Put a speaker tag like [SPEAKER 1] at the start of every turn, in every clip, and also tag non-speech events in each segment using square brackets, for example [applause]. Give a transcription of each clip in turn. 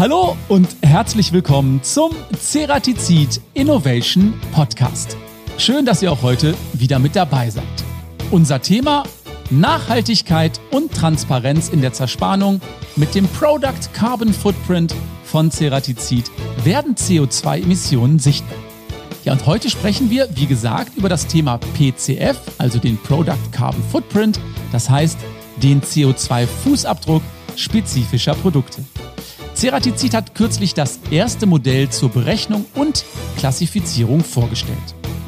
[SPEAKER 1] Hallo und herzlich willkommen zum Ceratizid Innovation Podcast. Schön, dass ihr auch heute wieder mit dabei seid. Unser Thema Nachhaltigkeit und Transparenz in der Zerspannung mit dem Product Carbon Footprint von Ceratizid werden CO2-Emissionen sichtbar. Ja, und heute sprechen wir, wie gesagt, über das Thema PCF, also den Product Carbon Footprint, das heißt den CO2-Fußabdruck spezifischer Produkte. Ceratizid hat kürzlich das erste Modell zur Berechnung und Klassifizierung vorgestellt.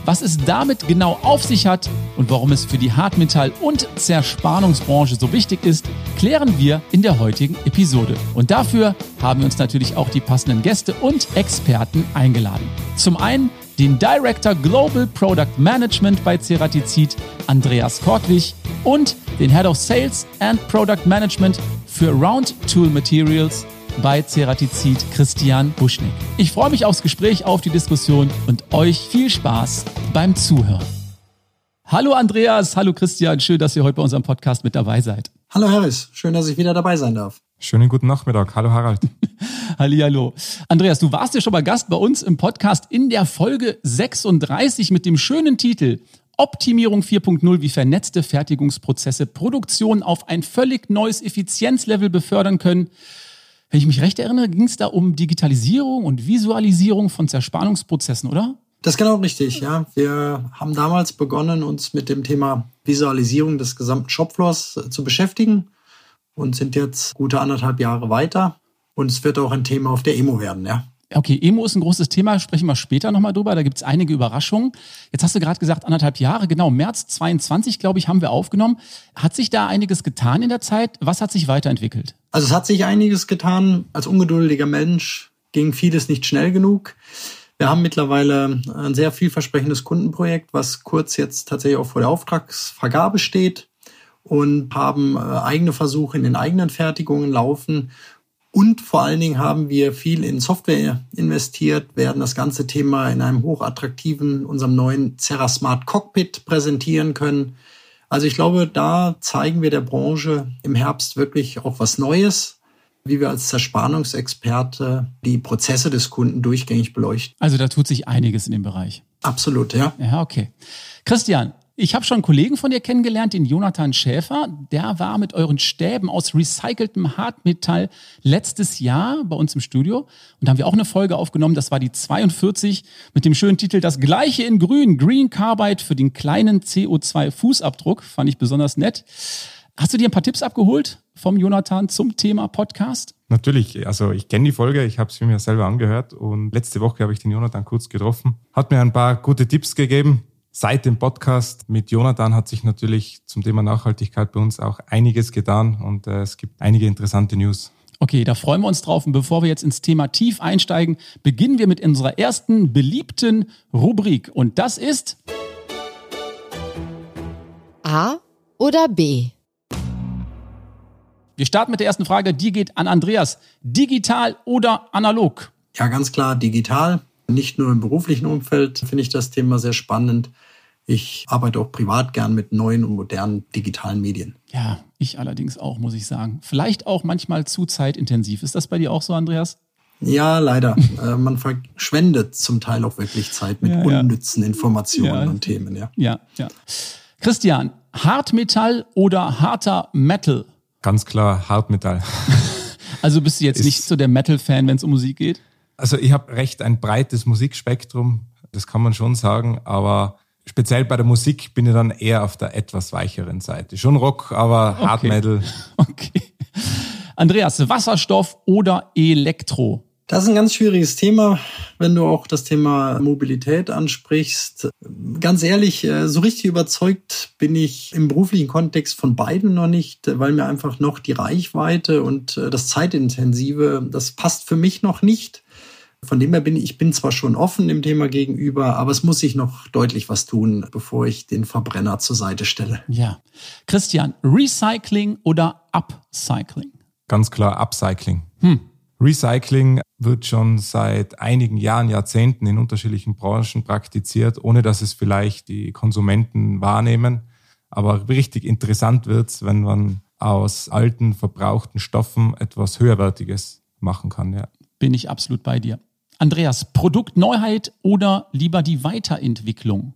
[SPEAKER 1] Was es damit genau auf sich hat und warum es für die Hartmetall- und Zerspannungsbranche so wichtig ist, klären wir in der heutigen Episode. Und dafür haben wir uns natürlich auch die passenden Gäste und Experten eingeladen. Zum einen den Director Global Product Management bei Ceratizid, Andreas Kortwig, und den Head of Sales and Product Management für Round Tool Materials bei Ceratizid, Christian Buschnick. Ich freue mich aufs Gespräch, auf die Diskussion und euch viel Spaß beim Zuhören. Hallo Andreas, hallo Christian, schön, dass ihr heute bei unserem Podcast mit dabei seid.
[SPEAKER 2] Hallo Harris, schön, dass ich wieder dabei sein darf.
[SPEAKER 3] Schönen guten Nachmittag. Hallo Harald. [laughs]
[SPEAKER 1] Hallihallo. Andreas, du warst ja schon mal Gast bei uns im Podcast in der Folge 36 mit dem schönen Titel Optimierung 4.0, wie vernetzte Fertigungsprozesse Produktion auf ein völlig neues Effizienzlevel befördern können. Wenn ich mich recht erinnere, ging es da um Digitalisierung und Visualisierung von Zerspannungsprozessen, oder?
[SPEAKER 2] Das ist genau richtig, ja. Wir haben damals begonnen, uns mit dem Thema Visualisierung des gesamten Shopfloors äh, zu beschäftigen und sind jetzt gute anderthalb Jahre weiter. Und es wird auch ein Thema auf der Emo werden, ja.
[SPEAKER 1] Okay, Emo ist ein großes Thema, sprechen wir später nochmal drüber. Da gibt es einige Überraschungen. Jetzt hast du gerade gesagt, anderthalb Jahre, genau, März 22, glaube ich, haben wir aufgenommen. Hat sich da einiges getan in der Zeit? Was hat sich weiterentwickelt?
[SPEAKER 2] Also es hat sich einiges getan. Als ungeduldiger Mensch ging vieles nicht schnell genug. Wir haben mittlerweile ein sehr vielversprechendes Kundenprojekt, was kurz jetzt tatsächlich auch vor der Auftragsvergabe steht und haben äh, eigene Versuche in den eigenen Fertigungen laufen. Und vor allen Dingen haben wir viel in Software investiert, werden das ganze Thema in einem hochattraktiven, unserem neuen Serra Smart Cockpit präsentieren können. Also ich glaube, da zeigen wir der Branche im Herbst wirklich auch was Neues, wie wir als Zerspannungsexperte die Prozesse des Kunden durchgängig beleuchten.
[SPEAKER 1] Also da tut sich einiges in dem Bereich.
[SPEAKER 2] Absolut, ja.
[SPEAKER 1] Ja, okay. Christian, ich habe schon einen Kollegen von dir kennengelernt, den Jonathan Schäfer. Der war mit euren Stäben aus recyceltem Hartmetall letztes Jahr bei uns im Studio. Und da haben wir auch eine Folge aufgenommen. Das war die 42 mit dem schönen Titel Das Gleiche in Grün. Green Carbide für den kleinen CO2-Fußabdruck. Fand ich besonders nett. Hast du dir ein paar Tipps abgeholt vom Jonathan zum Thema Podcast?
[SPEAKER 3] Natürlich, also ich kenne die Folge, ich habe sie mir selber angehört und letzte Woche habe ich den Jonathan kurz getroffen, hat mir ein paar gute Tipps gegeben. Seit dem Podcast mit Jonathan hat sich natürlich zum Thema Nachhaltigkeit bei uns auch einiges getan und äh, es gibt einige interessante News.
[SPEAKER 1] Okay, da freuen wir uns drauf. Und bevor wir jetzt ins Thema tief einsteigen, beginnen wir mit unserer ersten beliebten Rubrik. Und das ist
[SPEAKER 4] A oder B?
[SPEAKER 1] Wir starten mit der ersten Frage. Die geht an Andreas. Digital oder analog?
[SPEAKER 2] Ja, ganz klar digital. Nicht nur im beruflichen Umfeld finde ich das Thema sehr spannend. Ich arbeite auch privat gern mit neuen und modernen digitalen Medien.
[SPEAKER 1] Ja, ich allerdings auch, muss ich sagen. Vielleicht auch manchmal zu zeitintensiv. Ist das bei dir auch so, Andreas?
[SPEAKER 2] Ja, leider. [laughs] Äh, man verschwendet zum Teil auch wirklich Zeit mit ja, unnützen ja. Informationen ja. und Themen. Ja.
[SPEAKER 1] ja, ja. Christian, Hartmetall oder harter Metal?
[SPEAKER 3] Ganz klar Hartmetall. [laughs]
[SPEAKER 1] also bist du jetzt Ist, nicht so der Metal-Fan, wenn es um Musik geht?
[SPEAKER 3] Also ich habe recht ein breites Musikspektrum, das kann man schon sagen, aber speziell bei der Musik bin ich dann eher auf der etwas weicheren Seite. Schon Rock, aber okay. Hard Metal. [laughs]
[SPEAKER 1] Okay. Andreas, Wasserstoff oder Elektro?
[SPEAKER 2] Das ist ein ganz schwieriges Thema, wenn du auch das Thema Mobilität ansprichst. Ganz ehrlich, äh, so richtig überzeugt bin ich im beruflichen Kontext von beiden noch nicht, weil mir einfach noch die Reichweite und äh, das Zeitintensive, das passt für mich noch nicht. Von dem her bin ich, ich bin zwar schon offen dem Thema gegenüber, aber es muss sich noch deutlich was tun, bevor ich den Verbrenner zur Seite stelle.
[SPEAKER 1] Ja. Christian, Recycling oder Upcycling?
[SPEAKER 3] Ganz klar Upcycling. Hm. Recycling wird schon seit einigen Jahren, Jahrzehnten in unterschiedlichen Branchen praktiziert, ohne dass es vielleicht die Konsumenten wahrnehmen. Aber richtig interessant wird es, wenn man aus alten, verbrauchten Stoffen etwas Höherwertiges machen kann. Ja.
[SPEAKER 1] Bin ich absolut bei dir. Andreas, Produktneuheit oder lieber die Weiterentwicklung?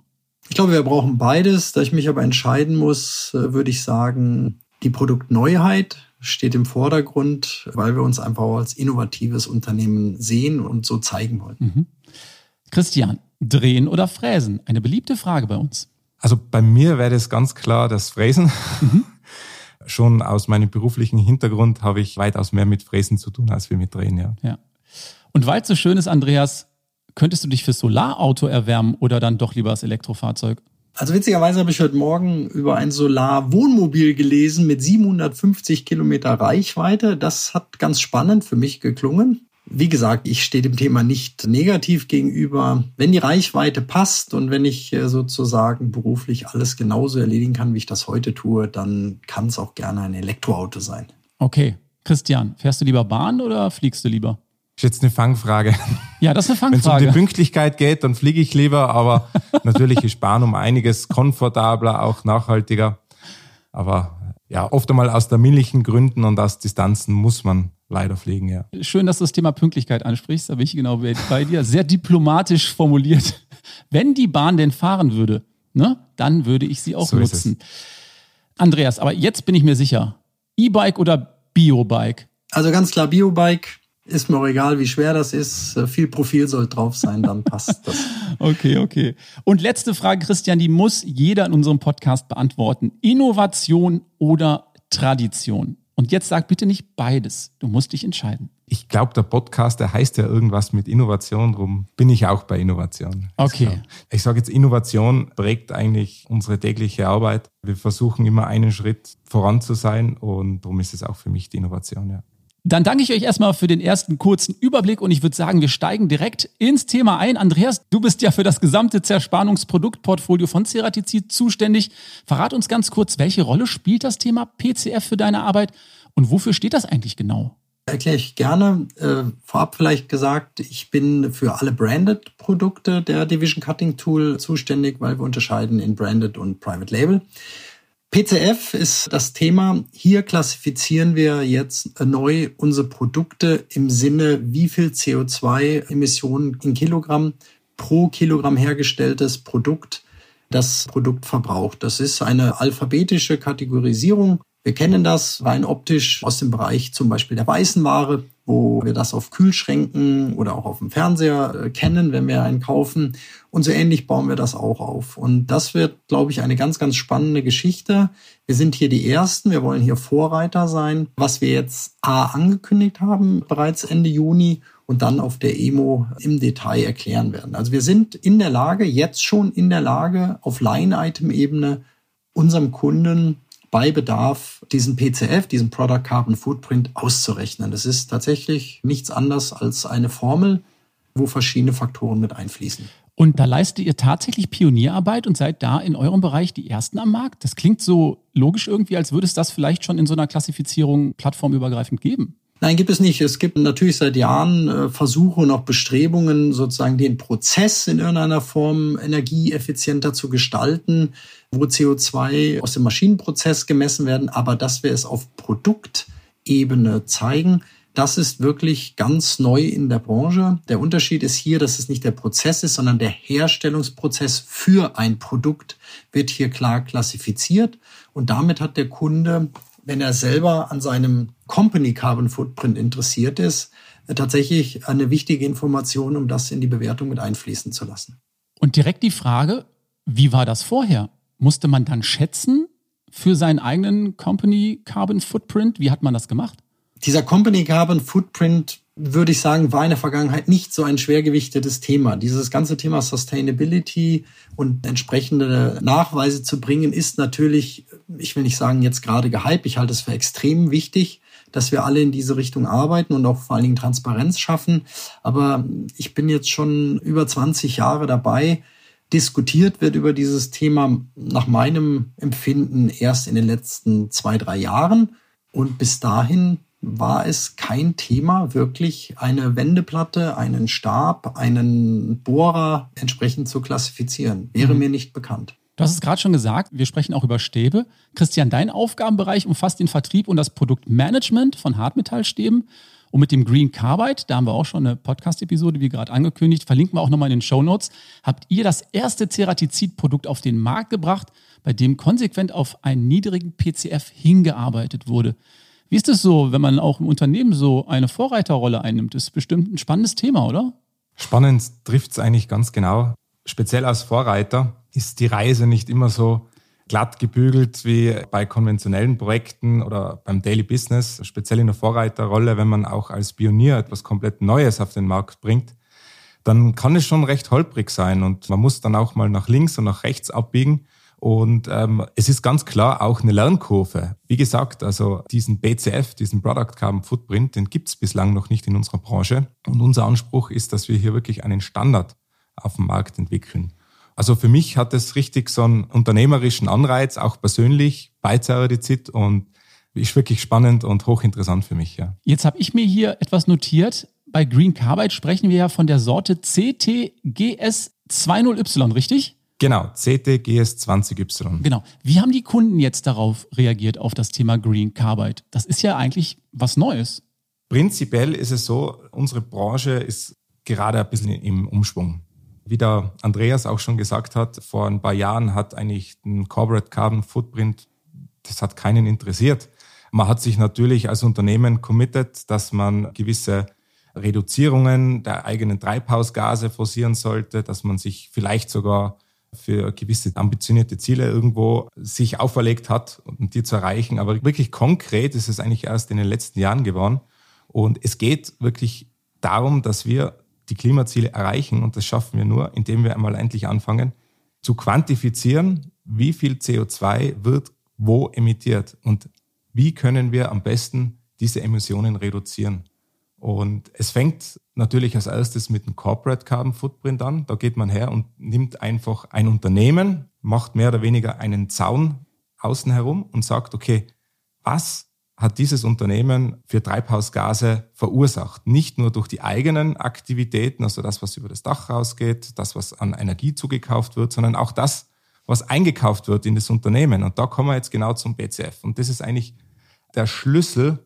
[SPEAKER 2] Ich glaube, wir brauchen beides. Da ich mich aber entscheiden muss, äh, würde ich sagen, die Produktneuheit steht im Vordergrund, weil wir uns einfach als innovatives Unternehmen sehen und so zeigen wollen. Mhm.
[SPEAKER 1] Christian, drehen oder fräsen? Eine beliebte Frage bei uns.
[SPEAKER 3] Also bei mir wäre das ganz klar das Fräsen. Mhm. [laughs] Schon aus meinem beruflichen Hintergrund habe ich weitaus mehr mit Fräsen zu tun als wir mit Drehen, ja.
[SPEAKER 1] ja. Und weil es so schön ist, Andreas, könntest du dich fürs Solarauto erwärmen oder dann doch lieber das Elektrofahrzeug?
[SPEAKER 2] Also witzigerweise habe ich heute Morgen über ein Solar-Wohnmobil gelesen mit 750 Kilometer Reichweite. Das hat ganz spannend für mich geklungen. Wie gesagt, ich stehe dem Thema nicht negativ gegenüber. Wenn die Reichweite passt und wenn ich äh, sozusagen beruflich alles genauso erledigen kann, wie ich das heute tue, dann kann es auch gerne ein Elektroauto sein.
[SPEAKER 1] Okay. Christian, fährst du lieber Bahn oder fliegst du lieber?
[SPEAKER 3] Ist jetzt eine Fangfrage.
[SPEAKER 1] Ja, das ist eine Fangfrage.
[SPEAKER 3] Wenn es um die Pünktlichkeit geht, dann fliege ich lieber, aber [laughs] natürlich ist Bahn um einiges komfortabler, auch nachhaltiger. Aber ja, oft einmal aus der millichen Gründen und aus Distanzen muss man leider fliegen, ja.
[SPEAKER 1] Schön, dass du das Thema Pünktlichkeit ansprichst, da bin ich genau bei dir. Sehr diplomatisch formuliert. Wenn die Bahn denn fahren würde, ne, dann würde ich sie auch so nutzen. Andreas, aber jetzt bin ich mir sicher, E-Bike oder Biobike?
[SPEAKER 2] Also ganz klar Biobike. Ist mir auch egal, wie schwer das ist. Viel Profil soll drauf sein, dann passt das. [laughs]
[SPEAKER 1] okay, okay. Und letzte Frage, Christian, die muss jeder in unserem Podcast beantworten. Innovation oder Tradition? Und jetzt sag bitte nicht beides. Du musst dich entscheiden.
[SPEAKER 3] Ich glaube, der Podcast, der heißt ja irgendwas mit Innovation, drum bin ich auch bei Innovation.
[SPEAKER 1] Okay.
[SPEAKER 3] Ich sage jetzt, Innovation prägt eigentlich unsere tägliche Arbeit. Wir versuchen immer einen Schritt voran zu sein und darum ist es auch für mich die Innovation, ja.
[SPEAKER 1] Dann danke ich euch erstmal für den ersten kurzen Überblick und ich würde sagen, wir steigen direkt ins Thema ein. Andreas, du bist ja für das gesamte Zerspannungsproduktportfolio von Ceratizid zuständig. Verrat uns ganz kurz, welche Rolle spielt das Thema PCF für deine Arbeit und wofür steht das eigentlich genau?
[SPEAKER 2] Erkläre ich gerne. Äh, vorab vielleicht gesagt, ich bin für alle Branded-Produkte der Division Cutting Tool zuständig, weil wir unterscheiden in Branded und Private Label. PCF ist das Thema. Hier klassifizieren wir jetzt neu unsere Produkte im Sinne, wie viel CO2-Emissionen in Kilogramm pro Kilogramm hergestelltes Produkt das Produkt verbraucht. Das ist eine alphabetische Kategorisierung wir kennen das rein optisch aus dem Bereich zum Beispiel der weißen Ware, wo wir das auf Kühlschränken oder auch auf dem Fernseher äh, kennen, wenn wir einen kaufen. Und so ähnlich bauen wir das auch auf. Und das wird, glaube ich, eine ganz, ganz spannende Geschichte. Wir sind hier die Ersten, wir wollen hier Vorreiter sein, was wir jetzt A angekündigt haben, bereits Ende Juni und dann auf der EMO im Detail erklären werden. Also wir sind in der Lage, jetzt schon in der Lage, auf Line-Item-Ebene unserem Kunden bei Bedarf diesen PCF, diesen Product Carbon Footprint auszurechnen. Das ist tatsächlich nichts anderes als eine Formel, wo verschiedene Faktoren mit einfließen.
[SPEAKER 1] Und da leistet ihr tatsächlich Pionierarbeit und seid da in eurem Bereich die Ersten am Markt. Das klingt so logisch irgendwie, als würde es das vielleicht schon in so einer Klassifizierung plattformübergreifend geben.
[SPEAKER 2] Nein, gibt es nicht. Es gibt natürlich seit Jahren äh, Versuche und auch Bestrebungen, sozusagen den Prozess in irgendeiner Form energieeffizienter zu gestalten, wo CO2 aus dem Maschinenprozess gemessen werden. Aber dass wir es auf Produktebene zeigen, das ist wirklich ganz neu in der Branche. Der Unterschied ist hier, dass es nicht der Prozess ist, sondern der Herstellungsprozess für ein Produkt wird hier klar klassifiziert. Und damit hat der Kunde wenn er selber an seinem Company Carbon Footprint interessiert ist, äh, tatsächlich eine wichtige Information, um das in die Bewertung mit einfließen zu lassen.
[SPEAKER 1] Und direkt die Frage, wie war das vorher? Musste man dann schätzen für seinen eigenen Company Carbon Footprint? Wie hat man das gemacht?
[SPEAKER 2] Dieser Company Carbon Footprint würde ich sagen, war in der Vergangenheit nicht so ein schwergewichtetes Thema. Dieses ganze Thema Sustainability und entsprechende Nachweise zu bringen, ist natürlich, ich will nicht sagen jetzt gerade gehypt, ich halte es für extrem wichtig, dass wir alle in diese Richtung arbeiten und auch vor allen Dingen Transparenz schaffen. Aber ich bin jetzt schon über 20 Jahre dabei. Diskutiert wird über dieses Thema nach meinem Empfinden erst in den letzten zwei, drei Jahren. Und bis dahin war es kein Thema, wirklich eine Wendeplatte, einen Stab, einen Bohrer entsprechend zu klassifizieren. Wäre mhm. mir nicht bekannt.
[SPEAKER 1] Du hast es gerade schon gesagt, wir sprechen auch über Stäbe. Christian, dein Aufgabenbereich umfasst den Vertrieb und das Produktmanagement von Hartmetallstäben. Und mit dem Green Carbide, da haben wir auch schon eine Podcast-Episode, wie gerade angekündigt, verlinken wir auch nochmal in den Show Notes, habt ihr das erste Ceratizid-Produkt auf den Markt gebracht, bei dem konsequent auf einen niedrigen PCF hingearbeitet wurde. Wie ist es so, wenn man auch im Unternehmen so eine Vorreiterrolle einnimmt? Das ist bestimmt ein spannendes Thema, oder?
[SPEAKER 3] Spannend trifft es eigentlich ganz genau. Speziell als Vorreiter ist die Reise nicht immer so glatt gebügelt wie bei konventionellen Projekten oder beim Daily Business, speziell in der Vorreiterrolle, wenn man auch als Pionier etwas komplett Neues auf den Markt bringt, dann kann es schon recht holprig sein und man muss dann auch mal nach links und nach rechts abbiegen. Und ähm, es ist ganz klar auch eine Lernkurve. Wie gesagt, also diesen BCF, diesen Product Carbon Footprint, den gibt es bislang noch nicht in unserer Branche. Und unser Anspruch ist, dass wir hier wirklich einen Standard auf dem Markt entwickeln. Also für mich hat es richtig so einen unternehmerischen Anreiz, auch persönlich bei Ceradizid und ist wirklich spannend und hochinteressant für mich. Ja.
[SPEAKER 1] Jetzt habe ich mir hier etwas notiert. Bei Green Carbide sprechen wir ja von der Sorte CTGS20Y, richtig?
[SPEAKER 3] Genau, CTGS20Y.
[SPEAKER 1] Genau. Wie haben die Kunden jetzt darauf reagiert, auf das Thema Green Carbide? Das ist ja eigentlich was Neues.
[SPEAKER 3] Prinzipiell ist es so, unsere Branche ist gerade ein bisschen im Umschwung. Wie der Andreas auch schon gesagt hat, vor ein paar Jahren hat eigentlich ein Corporate Carbon Footprint, das hat keinen interessiert. Man hat sich natürlich als Unternehmen committed, dass man gewisse Reduzierungen der eigenen Treibhausgase forcieren sollte, dass man sich vielleicht sogar für gewisse ambitionierte Ziele irgendwo sich auferlegt hat, um die zu erreichen. Aber wirklich konkret ist es eigentlich erst in den letzten Jahren geworden. Und es geht wirklich darum, dass wir die Klimaziele erreichen. Und das schaffen wir nur, indem wir einmal endlich anfangen zu quantifizieren, wie viel CO2 wird wo emittiert und wie können wir am besten diese Emissionen reduzieren. Und es fängt natürlich als erstes mit dem Corporate Carbon Footprint an. Da geht man her und nimmt einfach ein Unternehmen, macht mehr oder weniger einen Zaun außen herum und sagt, okay, was hat dieses Unternehmen für Treibhausgase verursacht. Nicht nur durch die eigenen Aktivitäten, also das, was über das Dach rausgeht, das, was an Energie zugekauft wird, sondern auch das, was eingekauft wird in das Unternehmen. Und da kommen wir jetzt genau zum BCF. Und das ist eigentlich der Schlüssel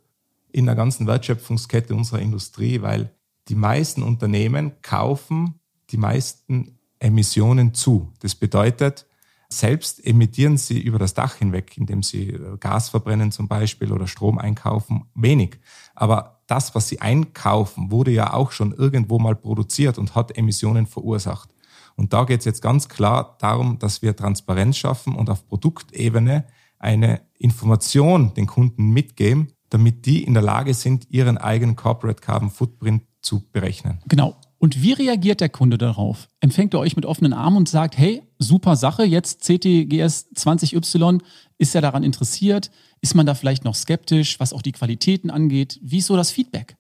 [SPEAKER 3] in der ganzen Wertschöpfungskette unserer Industrie, weil die meisten Unternehmen kaufen die meisten Emissionen zu. Das bedeutet, selbst emittieren sie über das Dach hinweg, indem sie äh, Gas verbrennen zum Beispiel oder Strom einkaufen, wenig. Aber das, was sie einkaufen, wurde ja auch schon irgendwo mal produziert und hat Emissionen verursacht. Und da geht es jetzt ganz klar darum, dass wir Transparenz schaffen und auf Produktebene eine Information den Kunden mitgeben, damit die in der Lage sind, ihren eigenen Corporate Carbon Footprint zu berechnen.
[SPEAKER 1] Genau. Und wie reagiert der Kunde darauf? Empfängt er euch mit offenen Armen und sagt, hey, super Sache, jetzt CTGS 20Y, ist er daran interessiert? Ist man da vielleicht noch skeptisch, was auch die Qualitäten angeht? Wie ist so das Feedback?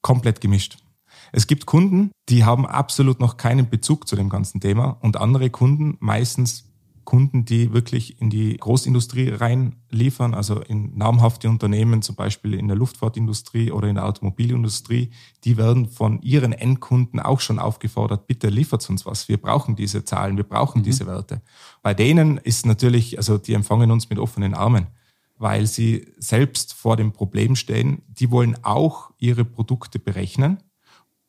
[SPEAKER 3] Komplett gemischt. Es gibt Kunden, die haben absolut noch keinen Bezug zu dem ganzen Thema und andere Kunden, meistens Kunden, die wirklich in die Großindustrie reinliefern, also in namhafte Unternehmen, zum Beispiel in der Luftfahrtindustrie oder in der Automobilindustrie, die werden von ihren Endkunden auch schon aufgefordert, bitte liefert uns was. Wir brauchen diese Zahlen, wir brauchen mhm. diese Werte. Bei denen ist natürlich, also die empfangen uns mit offenen Armen, weil sie selbst vor dem Problem stehen. Die wollen auch ihre Produkte berechnen.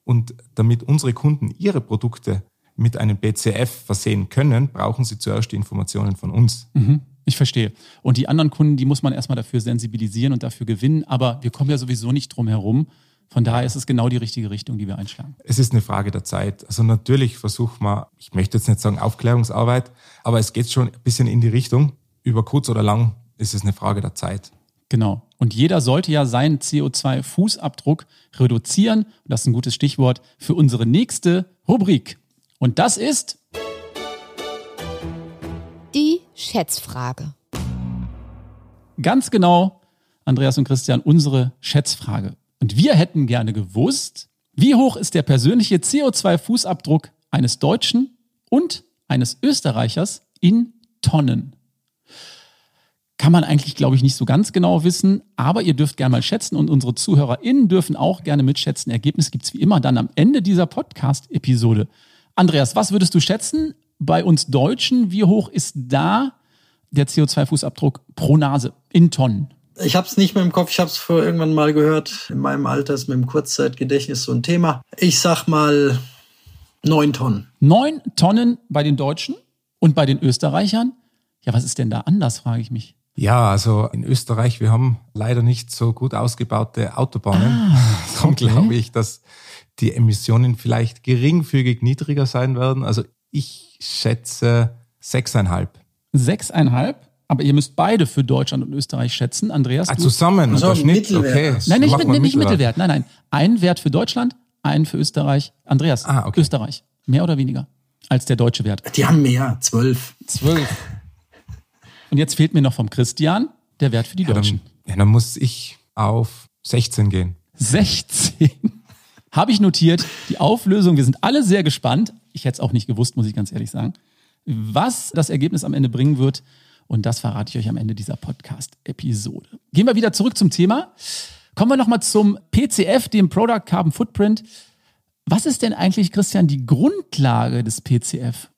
[SPEAKER 3] Und damit unsere Kunden ihre Produkte mit einem BCF versehen können, brauchen sie zuerst die Informationen von uns.
[SPEAKER 1] Mhm. Ich verstehe. Und die anderen Kunden, die muss man erstmal dafür sensibilisieren und dafür gewinnen. Aber wir kommen ja sowieso nicht drum herum. Von daher ist es genau die richtige Richtung, die wir einschlagen.
[SPEAKER 3] Es ist eine Frage der Zeit. Also natürlich versucht man, ich möchte jetzt nicht sagen Aufklärungsarbeit, aber es geht schon ein bisschen in die Richtung. Über kurz oder lang ist es eine Frage der Zeit.
[SPEAKER 1] Genau. Und jeder sollte ja seinen CO2-Fußabdruck reduzieren. das ist ein gutes Stichwort für unsere nächste Rubrik. Und das ist
[SPEAKER 4] die Schätzfrage.
[SPEAKER 1] Ganz genau, Andreas und Christian, unsere Schätzfrage. Und wir hätten gerne gewusst, wie hoch ist der persönliche CO2-Fußabdruck eines Deutschen und eines Österreichers in Tonnen? Kann man eigentlich, glaube ich, nicht so ganz genau wissen, aber ihr dürft gerne mal schätzen und unsere ZuhörerInnen dürfen auch gerne mitschätzen. Ergebnis gibt es wie immer dann am Ende dieser Podcast-Episode. Andreas, was würdest du schätzen bei uns Deutschen? Wie hoch ist da der CO2-Fußabdruck pro Nase in Tonnen?
[SPEAKER 2] Ich habe es nicht mehr im Kopf, ich habe es vor irgendwann mal gehört. In meinem Alter ist mit dem Kurzzeitgedächtnis so ein Thema. Ich sag mal neun Tonnen.
[SPEAKER 1] Neun Tonnen bei den Deutschen und bei den Österreichern? Ja, was ist denn da anders, frage ich mich.
[SPEAKER 3] Ja, also in Österreich, wir haben leider nicht so gut ausgebaute Autobahnen.
[SPEAKER 1] Ah, [laughs]
[SPEAKER 3] Darum
[SPEAKER 1] okay.
[SPEAKER 3] glaube ich, dass die Emissionen vielleicht geringfügig niedriger sein werden. Also ich schätze sechseinhalb.
[SPEAKER 1] Sechseinhalb? Aber ihr müsst beide für Deutschland und Österreich schätzen. Andreas,
[SPEAKER 3] Ah, zusammen,
[SPEAKER 2] Also
[SPEAKER 3] der Schnitt,
[SPEAKER 2] Mittelwert.
[SPEAKER 3] okay.
[SPEAKER 1] Nein, nicht, mit, nicht
[SPEAKER 3] Mittelwert.
[SPEAKER 1] Mittelwert. Nein, nein. Ein Wert für Deutschland, ein für Österreich. Andreas,
[SPEAKER 3] Ah, okay.
[SPEAKER 1] Österreich. Mehr oder weniger als der deutsche Wert?
[SPEAKER 2] Die haben mehr, zwölf.
[SPEAKER 1] Zwölf. Und jetzt fehlt mir noch vom Christian der Wert für die
[SPEAKER 3] Ja,
[SPEAKER 1] Deutschen.
[SPEAKER 3] dann, ja, dann muss ich auf 16 gehen.
[SPEAKER 1] 16. Habe ich notiert. Die Auflösung, wir sind alle sehr gespannt. Ich hätte es auch nicht gewusst, muss ich ganz ehrlich sagen, was das Ergebnis am Ende bringen wird. Und das verrate ich euch am Ende dieser Podcast-Episode. Gehen wir wieder zurück zum Thema. Kommen wir nochmal zum PCF, dem Product Carbon Footprint. Was ist denn eigentlich, Christian, die Grundlage des PCF?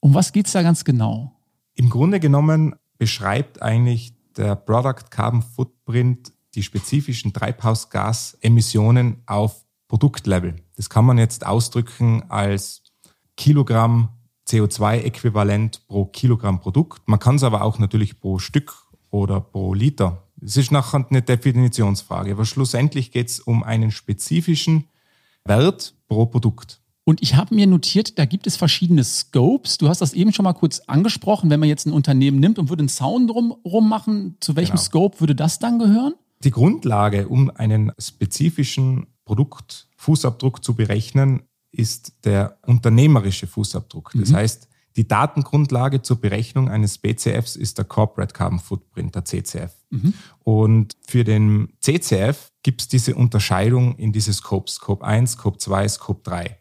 [SPEAKER 1] Um was geht's da ganz genau?
[SPEAKER 3] Im Grunde genommen beschreibt eigentlich der Product Carbon Footprint die spezifischen Treibhausgasemissionen auf Produktlevel. Das kann man jetzt ausdrücken als Kilogramm CO2-Äquivalent pro Kilogramm Produkt. Man kann es aber auch natürlich pro Stück oder pro Liter. Es ist nachher eine Definitionsfrage, aber schlussendlich geht es um einen spezifischen Wert pro Produkt.
[SPEAKER 1] Und ich habe mir notiert, da gibt es verschiedene Scopes. Du hast das eben schon mal kurz angesprochen. Wenn man jetzt ein Unternehmen nimmt und würde einen Sound drum rummachen, zu welchem
[SPEAKER 3] Genau.
[SPEAKER 1] Scope würde das dann gehören?
[SPEAKER 3] Die Grundlage, um einen spezifischen Produktfußabdruck zu berechnen, ist der unternehmerische Fußabdruck. Das heißt, die Datengrundlage zur Berechnung eines BCFs ist der Corporate Carbon Footprint, der CCF. Und für den CCF gibt es diese Unterscheidung in diese Scopes, Scope 1, Scope 2, Scope 3.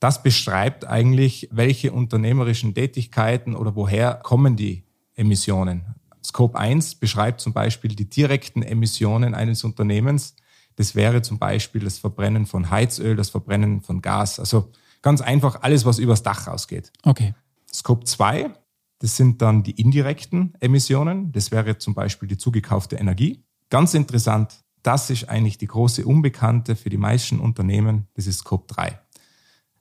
[SPEAKER 3] Das beschreibt eigentlich, welche unternehmerischen Tätigkeiten oder woher kommen die Emissionen. Scope 1 beschreibt zum Beispiel die direkten Emissionen eines Unternehmens. Das wäre zum Beispiel das Verbrennen von Heizöl, das Verbrennen von Gas. Also ganz einfach alles, was übers Dach rausgeht.
[SPEAKER 1] Okay.
[SPEAKER 3] Scope 2, das sind dann die indirekten Emissionen. Das wäre zum Beispiel die zugekaufte Energie. Ganz interessant, das ist eigentlich die große Unbekannte für die meisten Unternehmen. Das ist Scope 3.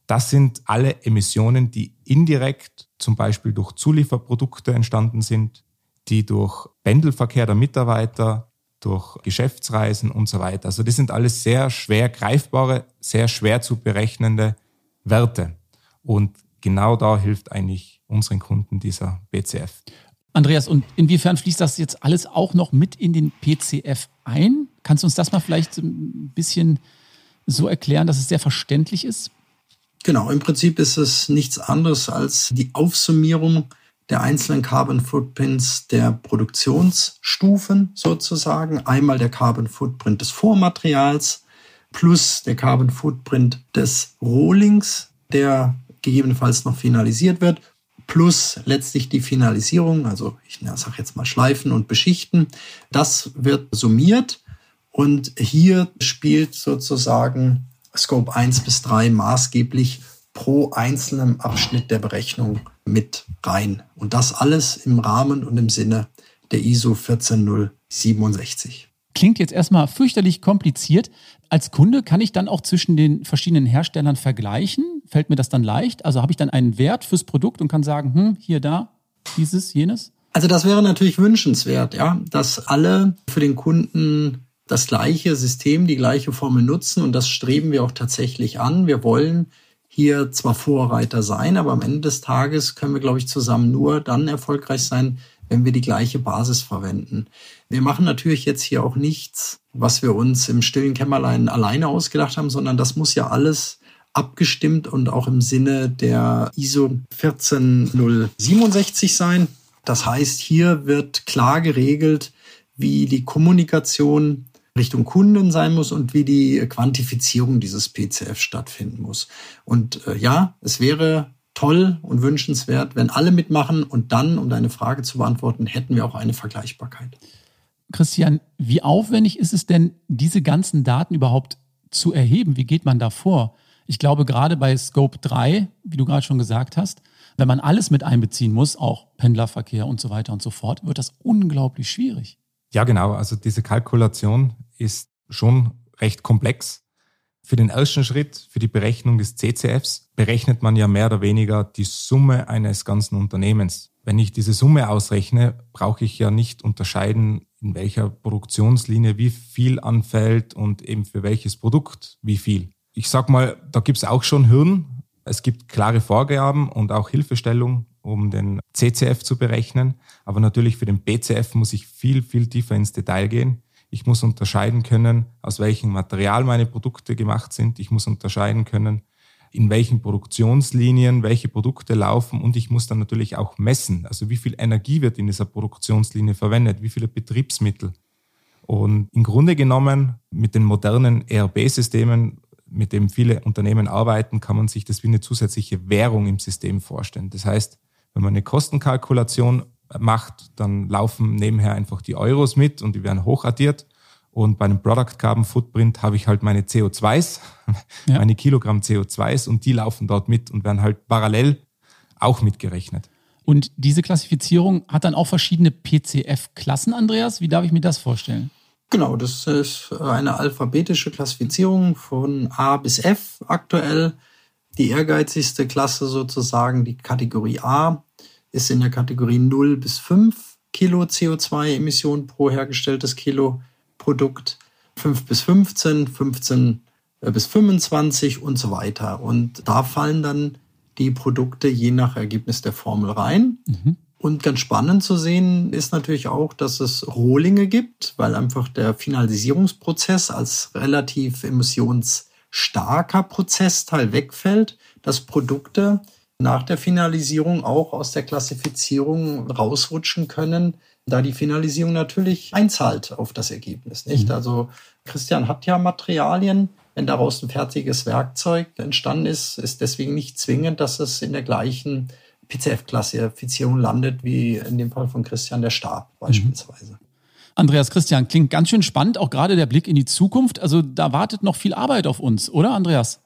[SPEAKER 3] Das sind alle Emissionen, die indirekt zum Beispiel durch Zulieferprodukte entstanden sind, die durch Pendelverkehr der Mitarbeiter, durch Geschäftsreisen und so weiter. Also das sind alles sehr schwer greifbare, sehr schwer zu berechnende Werte. Und genau da hilft eigentlich unseren Kunden dieser BCF.
[SPEAKER 1] Andreas, und inwiefern fließt das jetzt alles auch noch mit in den PCF ein? Kannst du uns das mal vielleicht ein bisschen so erklären, dass es sehr verständlich ist?
[SPEAKER 2] Genau, im Prinzip ist es nichts anderes als die Aufsummierung der einzelnen Carbon Footprints der Produktionsstufen sozusagen. Einmal der Carbon Footprint des Vormaterials plus der Carbon Footprint des Rohlings, der gegebenenfalls noch finalisiert wird, plus letztlich die Finalisierung, also ich sage jetzt mal Schleifen und Beschichten. Das wird summiert und hier spielt sozusagen Scope 1 bis 3 maßgeblich pro einzelnen Abschnitt der Berechnung mit rein. Und das alles im Rahmen und im Sinne der ISO 14067.
[SPEAKER 1] Klingt jetzt erstmal fürchterlich kompliziert. Als Kunde kann ich dann auch zwischen den verschiedenen Herstellern vergleichen? Fällt mir das dann leicht? Also habe ich dann einen Wert fürs Produkt und kann sagen, hm, hier, da, dieses, jenes?
[SPEAKER 2] Also das wäre natürlich wünschenswert, ja, dass alle für den Kunden das gleiche System, die gleiche Formel nutzen und das streben wir auch tatsächlich an. Wir wollen hier zwar Vorreiter sein, aber am Ende des Tages können wir, glaube ich, zusammen nur dann erfolgreich sein, wenn wir die gleiche Basis verwenden. Wir machen natürlich jetzt hier auch nichts, was wir uns im stillen Kämmerlein alleine ausgedacht haben, sondern das muss ja alles abgestimmt und auch im Sinne der ISO 14067 sein. Das heißt, hier wird klar geregelt, wie die Kommunikation Richtung Kunden sein muss und wie die Quantifizierung dieses PCF stattfinden muss. Und äh, ja, es wäre toll und wünschenswert, wenn alle mitmachen und dann, um deine Frage zu beantworten, hätten wir auch eine Vergleichbarkeit.
[SPEAKER 1] Christian, wie aufwendig ist es denn, diese ganzen Daten überhaupt zu erheben? Wie geht man da vor? Ich glaube, gerade bei Scope 3, wie du gerade schon gesagt hast, wenn man alles mit einbeziehen muss, auch Pendlerverkehr und so weiter und so fort, wird das unglaublich schwierig.
[SPEAKER 3] Ja, genau. Also diese Kalkulation ist schon recht komplex. Für den ersten Schritt, für die Berechnung des CCFs, berechnet man ja mehr oder weniger die Summe eines ganzen Unternehmens. Wenn ich diese Summe ausrechne, brauche ich ja nicht unterscheiden, in welcher Produktionslinie wie viel anfällt und eben für welches Produkt wie viel. Ich sag mal, da gibt's auch schon Hürden. Es gibt klare Vorgaben und auch Hilfestellung, um den CCF zu berechnen. Aber natürlich für den BCF muss ich viel, viel tiefer ins Detail gehen. Ich muss unterscheiden können, aus welchem Material meine Produkte gemacht sind. Ich muss unterscheiden können, in welchen Produktionslinien welche Produkte laufen und ich muss dann natürlich auch messen, also wie viel Energie wird in dieser Produktionslinie verwendet, wie viele Betriebsmittel. Und im Grunde genommen mit den modernen ERP-Systemen, mit denen viele Unternehmen arbeiten, kann man sich das wie eine zusätzliche Währung im System vorstellen. Das heißt, wenn man eine Kostenkalkulation macht, dann laufen nebenher einfach die Euros mit und die werden hochaddiert. Und bei einem Product Carbon Footprint habe ich halt meine CO2s, [laughs] ja. meine Kilogramm CO2s und die laufen dort mit und werden halt parallel auch mitgerechnet.
[SPEAKER 1] Und diese Klassifizierung hat dann auch verschiedene PCF-Klassen, Andreas. Wie darf ich mir das vorstellen?
[SPEAKER 2] Genau, das ist eine alphabetische Klassifizierung von A bis F aktuell. Die ehrgeizigste Klasse sozusagen, die Kategorie A, ist in der Kategorie 0 bis 5 Kilo CO2-Emissionen pro hergestelltes Kilo Produkt, 5 bis 15, 15 äh, bis 25 und so weiter. Und da fallen dann die Produkte je nach Ergebnis der Formel rein. Mhm. Und ganz spannend zu sehen ist natürlich auch, dass es Rohlinge gibt, weil einfach der Finalisierungsprozess als relativ emissionsstarker Prozessteil wegfällt, dass Produkte nach der Finalisierung auch aus der Klassifizierung rausrutschen können, da die Finalisierung natürlich einzahlt auf das Ergebnis, nicht? Mhm. Also Christian hat ja Materialien, wenn daraus ein fertiges Werkzeug entstanden ist, ist deswegen nicht zwingend, dass es in der gleichen PCF-Klassifizierung landet, wie in dem Fall von Christian der Stab mhm.
[SPEAKER 1] Andreas Christian, klingt ganz schön spannend, auch gerade der Blick in die Zukunft. Also da wartet noch viel Arbeit auf uns, oder Andreas?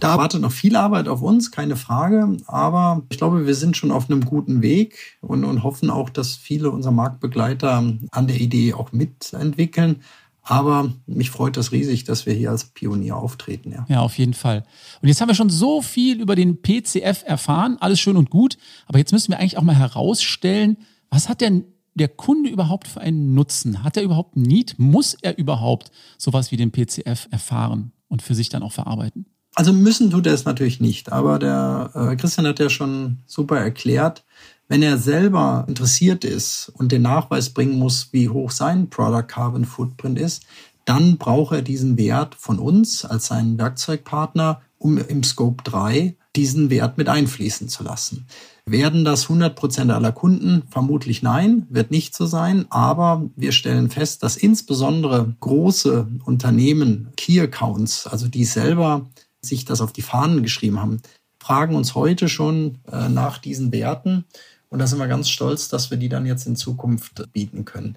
[SPEAKER 2] Da wartet noch viel Arbeit auf uns, keine Frage. Aber ich glaube, wir sind schon auf einem guten Weg und, und hoffen auch, dass viele unserer Marktbegleiter an der Idee auch mitentwickeln. Aber mich freut das riesig, dass wir hier als Pionier auftreten.
[SPEAKER 1] Ja. ja, auf jeden Fall. Und jetzt haben wir schon so viel über den PCF erfahren, alles schön und gut. Aber jetzt müssen wir eigentlich auch mal herausstellen, was hat denn der Kunde überhaupt für einen Nutzen? Hat er überhaupt Need? Muss er überhaupt sowas wie den PCF erfahren und für sich dann auch verarbeiten?
[SPEAKER 2] Also müssen tut er es natürlich nicht, aber der äh, Christian hat ja schon super erklärt, wenn er selber interessiert ist und den Nachweis bringen muss, wie hoch sein Product Carbon Footprint ist, dann braucht er diesen Wert von uns als seinen Werkzeugpartner, um im Scope 3 diesen Wert mit einfließen zu lassen. Werden das 100 Prozent aller Kunden? Vermutlich nein, wird nicht so sein. Aber wir stellen fest, dass insbesondere große Unternehmen, Key Accounts, also die selber sich das auf die Fahnen geschrieben haben, fragen uns heute schon äh, nach diesen Werten. Und da sind wir ganz stolz, dass wir die dann jetzt in Zukunft bieten können.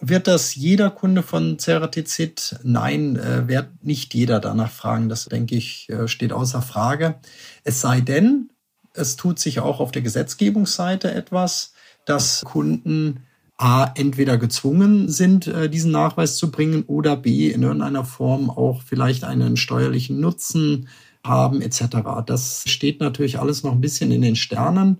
[SPEAKER 2] Wird das jeder Kunde von Ceratizid? Nein, äh, wird nicht jeder danach fragen. Das, denke ich, äh, steht außer Frage. Es sei denn, es tut sich auch auf der Gesetzgebungsseite etwas, dass Kunden A, entweder gezwungen sind, äh, diesen Nachweis zu bringen oder B, in irgendeiner Form auch vielleicht einen steuerlichen Nutzen haben etc. Das steht natürlich alles noch ein bisschen in den Sternen.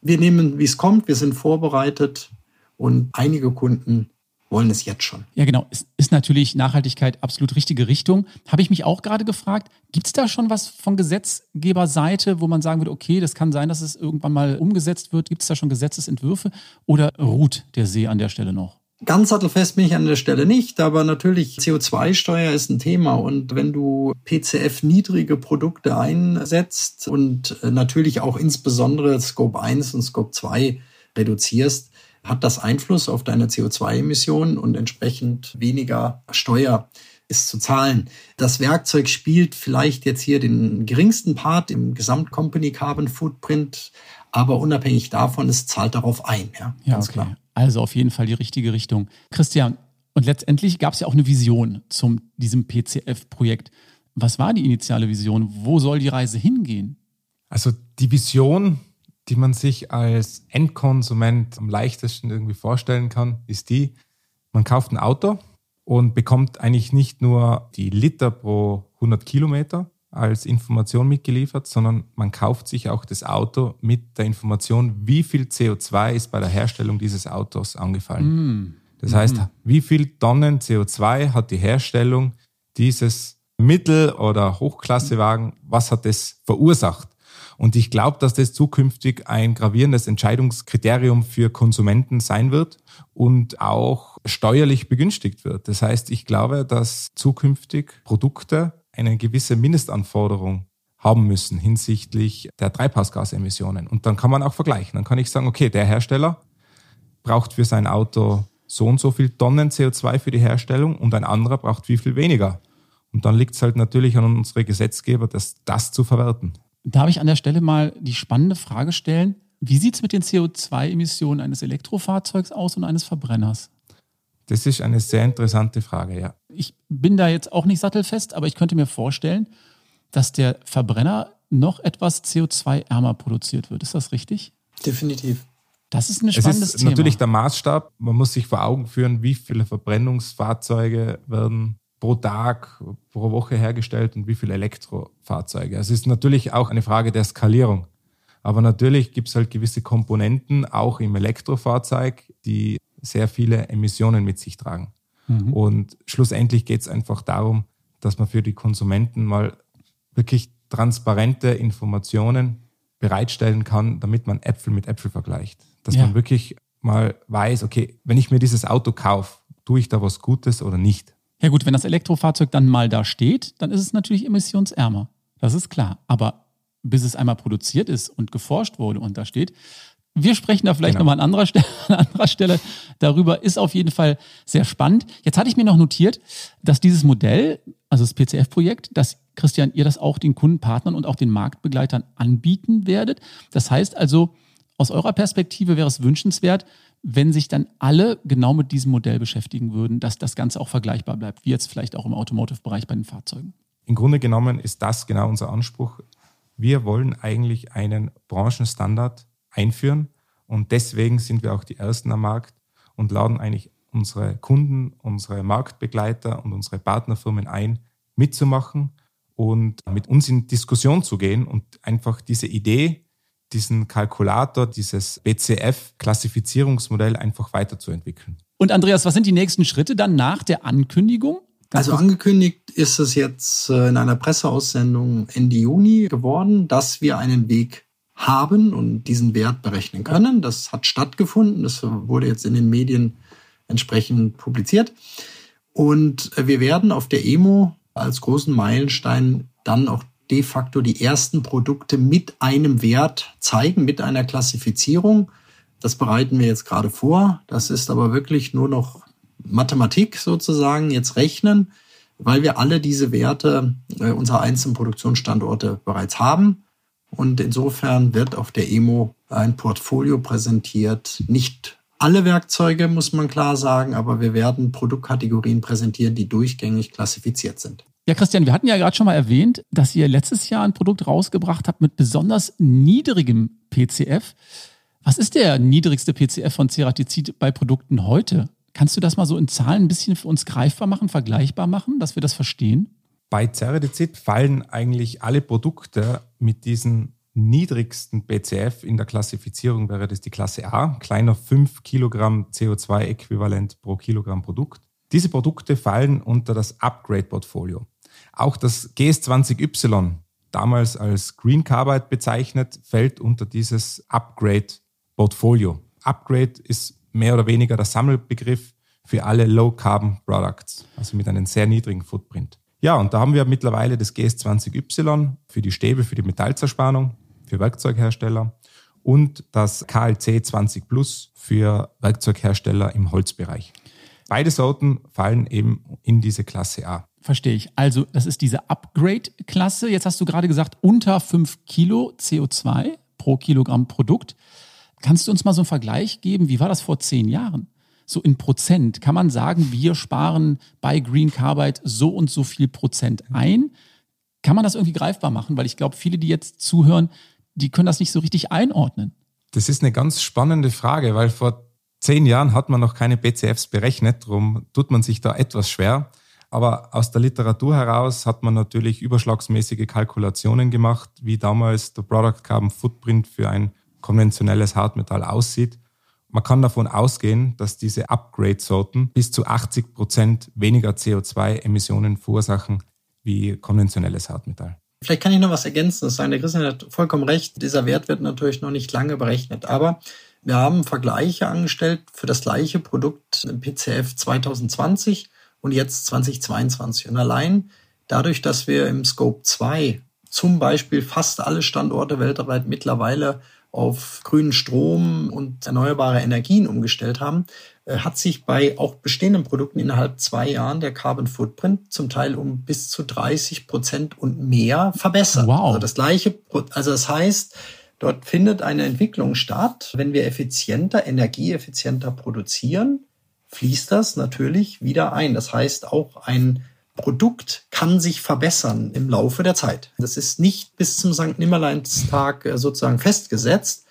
[SPEAKER 2] Wir nehmen, wie es kommt, wir sind vorbereitet und einige Kunden wollen es jetzt schon.
[SPEAKER 1] Ja, genau. Es ist natürlich Nachhaltigkeit absolut richtige Richtung. Habe ich mich auch gerade gefragt, gibt es da schon was von Gesetzgeberseite, wo man sagen würde, okay, das kann sein, dass es irgendwann mal umgesetzt wird? Gibt es da schon Gesetzesentwürfe oder ruht der See an der Stelle noch?
[SPEAKER 2] Ganz sattelfest bin ich an der Stelle nicht, aber natürlich CO2-Steuer ist ein Thema und wenn du PCF niedrige Produkte einsetzt und äh, natürlich auch insbesondere Scope 1 und Scope 2 reduzierst, hat das Einfluss auf deine CO2-Emissionen und entsprechend weniger Steuer ist zu zahlen. Das Werkzeug spielt vielleicht jetzt hier den geringsten Part im Gesamtcompany Carbon Footprint, aber unabhängig davon, es zahlt darauf ein. Ja,
[SPEAKER 1] ja ganz okay. klar. Also auf jeden Fall die richtige Richtung. Christian, und letztendlich gab es ja auch eine Vision zum diesem PCF-Projekt. Was war die initiale Vision? Wo soll die Reise hingehen?
[SPEAKER 3] Also die Vision die man sich als Endkonsument am leichtesten irgendwie vorstellen kann, ist die, Man kauft ein Auto und bekommt eigentlich nicht nur die Liter pro 100 Kilometer als Information mitgeliefert, sondern man kauft sich auch das Auto mit der Information, wie viel CO2 ist bei der Herstellung dieses Autos angefallen. Mm. Das heißt, mm. wie viel Tonnen CO2 hat die Herstellung dieses Mittel- oder Hochklassewagen, was hat das verursacht? Und ich glaube, dass das zukünftig ein gravierendes Entscheidungskriterium für Konsumenten sein wird und auch steuerlich begünstigt wird. Das heißt, ich glaube, dass zukünftig Produkte eine gewisse Mindestanforderung haben müssen hinsichtlich der Treibhausgasemissionen. Und dann kann man auch vergleichen. Dann kann ich sagen, okay, der Hersteller braucht für sein Auto so und so viel Tonnen CO2 für die Herstellung und ein anderer braucht wie viel weniger. Und dann liegt es halt natürlich an unsere Gesetzgeber, das, das zu verwerten.
[SPEAKER 1] Darf ich an der Stelle mal die spannende Frage stellen? Wie sieht es mit den CO2-Emissionen eines Elektrofahrzeugs aus und eines Verbrenners?
[SPEAKER 3] Das ist eine sehr interessante Frage, ja.
[SPEAKER 1] Ich bin da jetzt auch nicht sattelfest, aber ich könnte mir vorstellen, dass der Verbrenner noch etwas CO2-ärmer produziert wird. Ist das richtig?
[SPEAKER 2] Definitiv.
[SPEAKER 1] Das ist ein spannendes
[SPEAKER 3] es ist Thema. natürlich der Maßstab. Man muss sich vor Augen führen, wie viele Verbrennungsfahrzeuge werden pro Tag, pro Woche hergestellt und wie viele Elektrofahrzeuge. Es ist natürlich auch eine Frage der Skalierung. Aber natürlich gibt es halt gewisse Komponenten auch im Elektrofahrzeug, die sehr viele Emissionen mit sich tragen. Mhm. Und schlussendlich geht es einfach darum, dass man für die Konsumenten mal wirklich transparente Informationen bereitstellen kann, damit man Äpfel mit Äpfel vergleicht. Dass ja. man wirklich mal weiß, okay, wenn ich mir dieses Auto kaufe, tue ich da was Gutes oder nicht?
[SPEAKER 1] Ja gut, wenn das Elektrofahrzeug dann mal da steht, dann ist es natürlich emissionsärmer. Das ist klar. Aber bis es einmal produziert ist und geforscht wurde und da steht, wir sprechen da vielleicht genau. nochmal an anderer, Stelle, [laughs] an anderer Stelle darüber, ist auf jeden Fall sehr spannend. Jetzt hatte ich mir noch notiert, dass dieses Modell, also das PCF-Projekt, dass Christian, ihr das auch den Kundenpartnern und auch den Marktbegleitern anbieten werdet. Das heißt also, aus eurer Perspektive wäre es wünschenswert, wenn sich dann alle genau mit diesem Modell beschäftigen würden, dass das Ganze auch vergleichbar bleibt, wie jetzt vielleicht auch im Automotive-Bereich bei den Fahrzeugen.
[SPEAKER 3] Im Grunde genommen ist das genau unser Anspruch. Wir wollen eigentlich einen Branchenstandard einführen und deswegen sind wir auch die Ersten am Markt und laden eigentlich unsere Kunden, unsere Marktbegleiter und unsere Partnerfirmen ein, mitzumachen und mit uns in Diskussion zu gehen und einfach diese Idee diesen Kalkulator, dieses BCF-Klassifizierungsmodell einfach weiterzuentwickeln.
[SPEAKER 1] Und Andreas, was sind die nächsten Schritte dann nach der Ankündigung?
[SPEAKER 2] also angekündigt ist es jetzt äh, in einer Presseaussendung Ende Juni geworden, dass wir einen Weg haben und diesen Wert berechnen können. Das hat stattgefunden. Das wurde jetzt in den Medien entsprechend publiziert. Und wir werden auf der EMO als großen Meilenstein dann auch de facto die ersten Produkte mit einem Wert zeigen, mit einer Klassifizierung. Das bereiten wir jetzt gerade vor. Das ist aber wirklich nur noch Mathematik sozusagen, jetzt rechnen, weil wir alle diese Werte äh, unserer einzelnen Produktionsstandorte bereits haben. Und insofern wird auf der EMO ein Portfolio präsentiert. Nicht alle Werkzeuge, muss man klar sagen, aber wir werden Produktkategorien präsentieren, die durchgängig klassifiziert sind.
[SPEAKER 1] Ja, Christian, wir hatten ja gerade schon mal erwähnt, dass ihr letztes Jahr ein Produkt rausgebracht habt mit besonders niedrigem PCF. Was ist der niedrigste PCF von Ceratizid bei Produkten heute? Kannst du das mal so in Zahlen ein bisschen für uns greifbar machen, vergleichbar machen, dass wir das verstehen?
[SPEAKER 3] Bei Ceratizid fallen eigentlich alle Produkte mit diesem niedrigsten PCF in der Klassifizierung wäre das die Klasse A, kleiner 5 Kilogramm CO2-Äquivalent pro Kilogramm Produkt. Diese Produkte fallen unter das Upgrade-Portfolio. Auch das GS20Y, damals als Green Carbide bezeichnet, fällt unter dieses Upgrade-Portfolio. Upgrade ist mehr oder weniger der Sammelbegriff für alle Low-Carbon Products, also mit einem sehr niedrigen Footprint. Ja, und da haben wir mittlerweile das GS20Y für die Stäbe, für die Metallzerspannung, für Werkzeughersteller und das KLC 20 Plus für Werkzeughersteller im Holzbereich. Beide Sorten fallen eben in diese Klasse A.
[SPEAKER 1] Verstehe ich. Also, das ist diese Upgrade-Klasse. Jetzt hast du gerade gesagt, unter 5 Kilo CO2 pro Kilogramm Produkt. Kannst du uns mal so einen Vergleich geben? Wie war das vor zehn Jahren? So in Prozent. Kann man sagen, wir sparen bei Green Carbide so und so viel Prozent ein? Kann man das irgendwie greifbar machen? Weil ich glaube, viele, die jetzt zuhören, die können das nicht so richtig einordnen.
[SPEAKER 3] Das ist eine ganz spannende Frage, weil vor zehn Jahren hat man noch keine BCFs berechnet, darum tut man sich da etwas schwer. Aber aus der Literatur heraus hat man natürlich überschlagsmäßige Kalkulationen gemacht, wie damals der Product Carbon Footprint für ein konventionelles Hartmetall aussieht. Man kann davon ausgehen, dass diese Upgrade-Sorten bis zu 80 Prozent weniger CO2-Emissionen verursachen wie konventionelles Hartmetall.
[SPEAKER 2] Vielleicht kann ich noch was ergänzen. Das sagen, der Christian hat vollkommen recht. Dieser Wert wird natürlich noch nicht lange berechnet. Aber wir haben Vergleiche angestellt für das gleiche Produkt im PCF 2020 und jetzt 2022. Und allein dadurch, dass wir im Scope 2 zum Beispiel fast alle Standorte weltweit mittlerweile auf grünen Strom und erneuerbare Energien umgestellt haben, äh, hat sich bei auch bestehenden Produkten innerhalb zwei Jahren der Carbon Footprint zum Teil um bis zu 30 Prozent und mehr verbessert. Wow. Also das gleiche, also das heißt, dort findet eine Entwicklung statt. Wenn wir effizienter, energieeffizienter produzieren, fließt das natürlich wieder ein. Das heißt, auch ein Produkt kann sich verbessern im Laufe der Zeit. Das ist nicht bis zum St. Nimmerleinstag äh, sozusagen festgesetzt.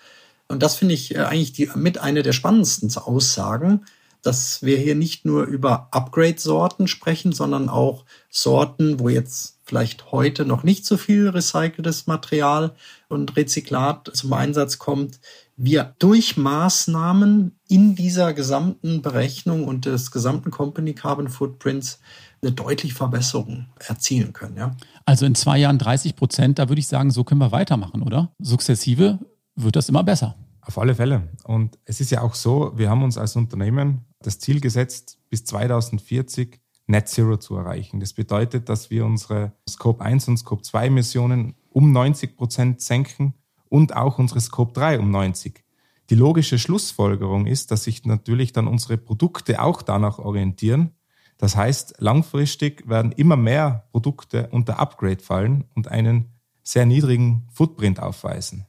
[SPEAKER 2] Und das finde ich äh, eigentlich die, mit einer der spannendsten Aussagen, dass wir hier nicht nur über Upgrade-Sorten sprechen, sondern auch Sorten, wo jetzt vielleicht heute noch nicht so viel recyceltes Material und Rezyklat zum Einsatz kommt, wir durch Maßnahmen in dieser gesamten Berechnung und des gesamten Company Carbon Footprints eine deutliche Verbesserung erzielen können. Ja?
[SPEAKER 1] Also in zwei Jahren 30 Prozent, da würde ich sagen, so können wir weitermachen, oder? Sukzessive wird das immer besser.
[SPEAKER 3] Auf alle Fälle. Und es ist ja auch so, wir haben uns als Unternehmen das Ziel gesetzt, bis 2040 Net Zero zu erreichen. Das bedeutet, dass wir unsere Scope 1 und Scope 2 Emissionen um 90 Prozent senken und auch unsere Scope 3 um 90. Die logische Schlussfolgerung ist, dass sich natürlich dann unsere Produkte auch danach orientieren. Das heißt, langfristig werden immer mehr Produkte unter Upgrade fallen und einen sehr niedrigen Footprint aufweisen.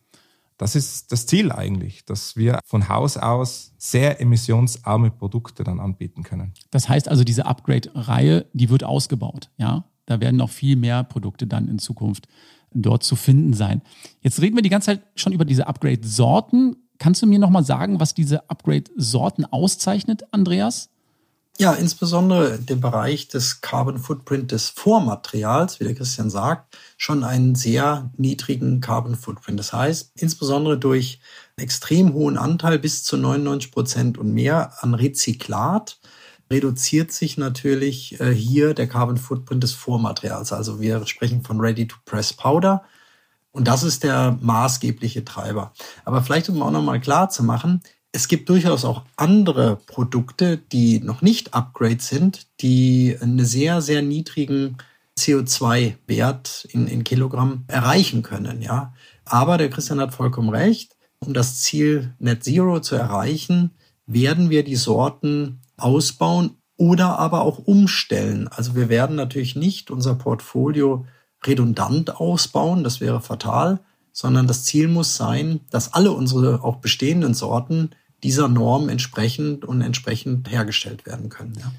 [SPEAKER 3] Das ist das Ziel eigentlich, dass wir von Haus aus sehr emissionsarme Produkte dann anbieten können.
[SPEAKER 1] Das heißt also, diese Upgrade-Reihe, die wird ausgebaut, ja? Da werden noch viel mehr Produkte dann in Zukunft dort zu finden sein. Jetzt reden wir die ganze Zeit schon über diese Upgrade-Sorten. Kannst du mir nochmal sagen, was diese Upgrade-Sorten auszeichnet, Andreas?
[SPEAKER 2] Ja, insbesondere den Bereich des Carbon Footprint des Vormaterials, wie der Christian sagt, schon einen sehr niedrigen Carbon Footprint. Das heißt, insbesondere durch einen extrem hohen Anteil bis zu 99 Prozent und mehr an Rezyklat reduziert sich natürlich äh, hier der Carbon Footprint des Vormaterials. Also wir sprechen von Ready-to-Press Powder. Und das ist der maßgebliche Treiber. Aber vielleicht, um auch nochmal klar zu machen, es gibt durchaus auch andere Produkte, die noch nicht Upgrade sind, die einen sehr, sehr niedrigen CO2-Wert in, in Kilogramm erreichen können, ja. Aber der Christian hat vollkommen recht. Um das Ziel Net Zero zu erreichen, werden wir die Sorten ausbauen oder aber auch umstellen. Also wir werden natürlich nicht unser Portfolio redundant ausbauen, das wäre fatal, sondern das Ziel muss sein, dass alle unsere auch bestehenden Sorten dieser Norm entsprechend und entsprechend hergestellt werden können. Ja.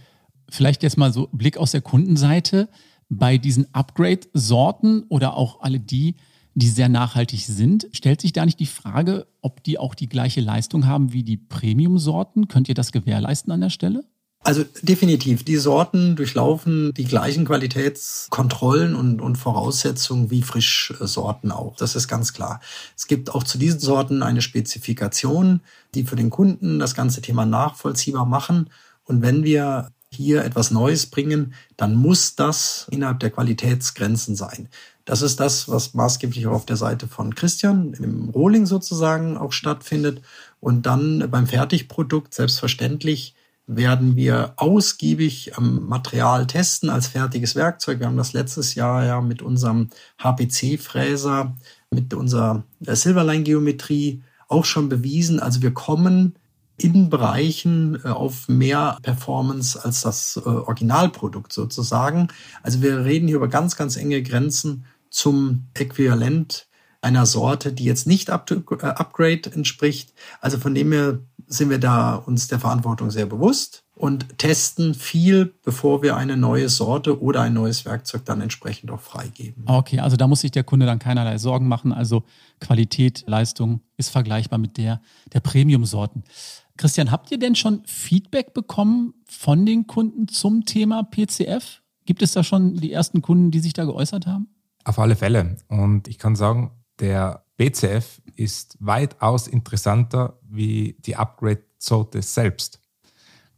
[SPEAKER 1] Vielleicht jetzt mal so Blick aus der Kundenseite. Bei diesen Upgrade-Sorten oder auch alle die, die sehr nachhaltig sind, stellt sich da nicht die Frage, ob die auch die gleiche Leistung haben wie die Premium-Sorten? Könnt ihr das gewährleisten an der Stelle?
[SPEAKER 2] Also definitiv, die Sorten durchlaufen die gleichen Qualitätskontrollen und, und Voraussetzungen wie Frischsorten auch. Das ist ganz klar. Es gibt auch zu diesen Sorten eine Spezifikation, die für den Kunden das ganze Thema nachvollziehbar machen. Und wenn wir hier etwas Neues bringen, dann muss das innerhalb der Qualitätsgrenzen sein. Das ist das, was maßgeblich auf der Seite von Christian im Rohling sozusagen auch stattfindet. Und dann beim Fertigprodukt selbstverständlich werden wir ausgiebig am Material testen als fertiges Werkzeug. Wir haben das letztes Jahr ja mit unserem HPC-Fräser, mit unserer Silverline-Geometrie auch schon bewiesen. Also wir kommen in Bereichen äh, auf mehr Performance als das äh, Originalprodukt sozusagen. Also wir reden hier über ganz, ganz enge Grenzen zum Äquivalent einer Sorte, die jetzt nicht up to, äh, Upgrade entspricht. Also von dem her sind wir da uns der Verantwortung sehr bewusst und testen viel, bevor wir eine neue Sorte oder ein neues Werkzeug dann entsprechend auch freigeben.
[SPEAKER 1] Okay, also da muss sich der Kunde dann keinerlei Sorgen machen. Also Qualität, Leistung ist vergleichbar mit der der Premium-Sorten. Christian, habt ihr denn schon Feedback bekommen von den Kunden zum Thema PCF? Gibt es da schon die ersten Kunden, die sich da geäußert haben?
[SPEAKER 3] Auf alle Fälle. Und ich kann sagen, der BCF ist weitaus interessanter wie die Upgrade-Sorte selbst.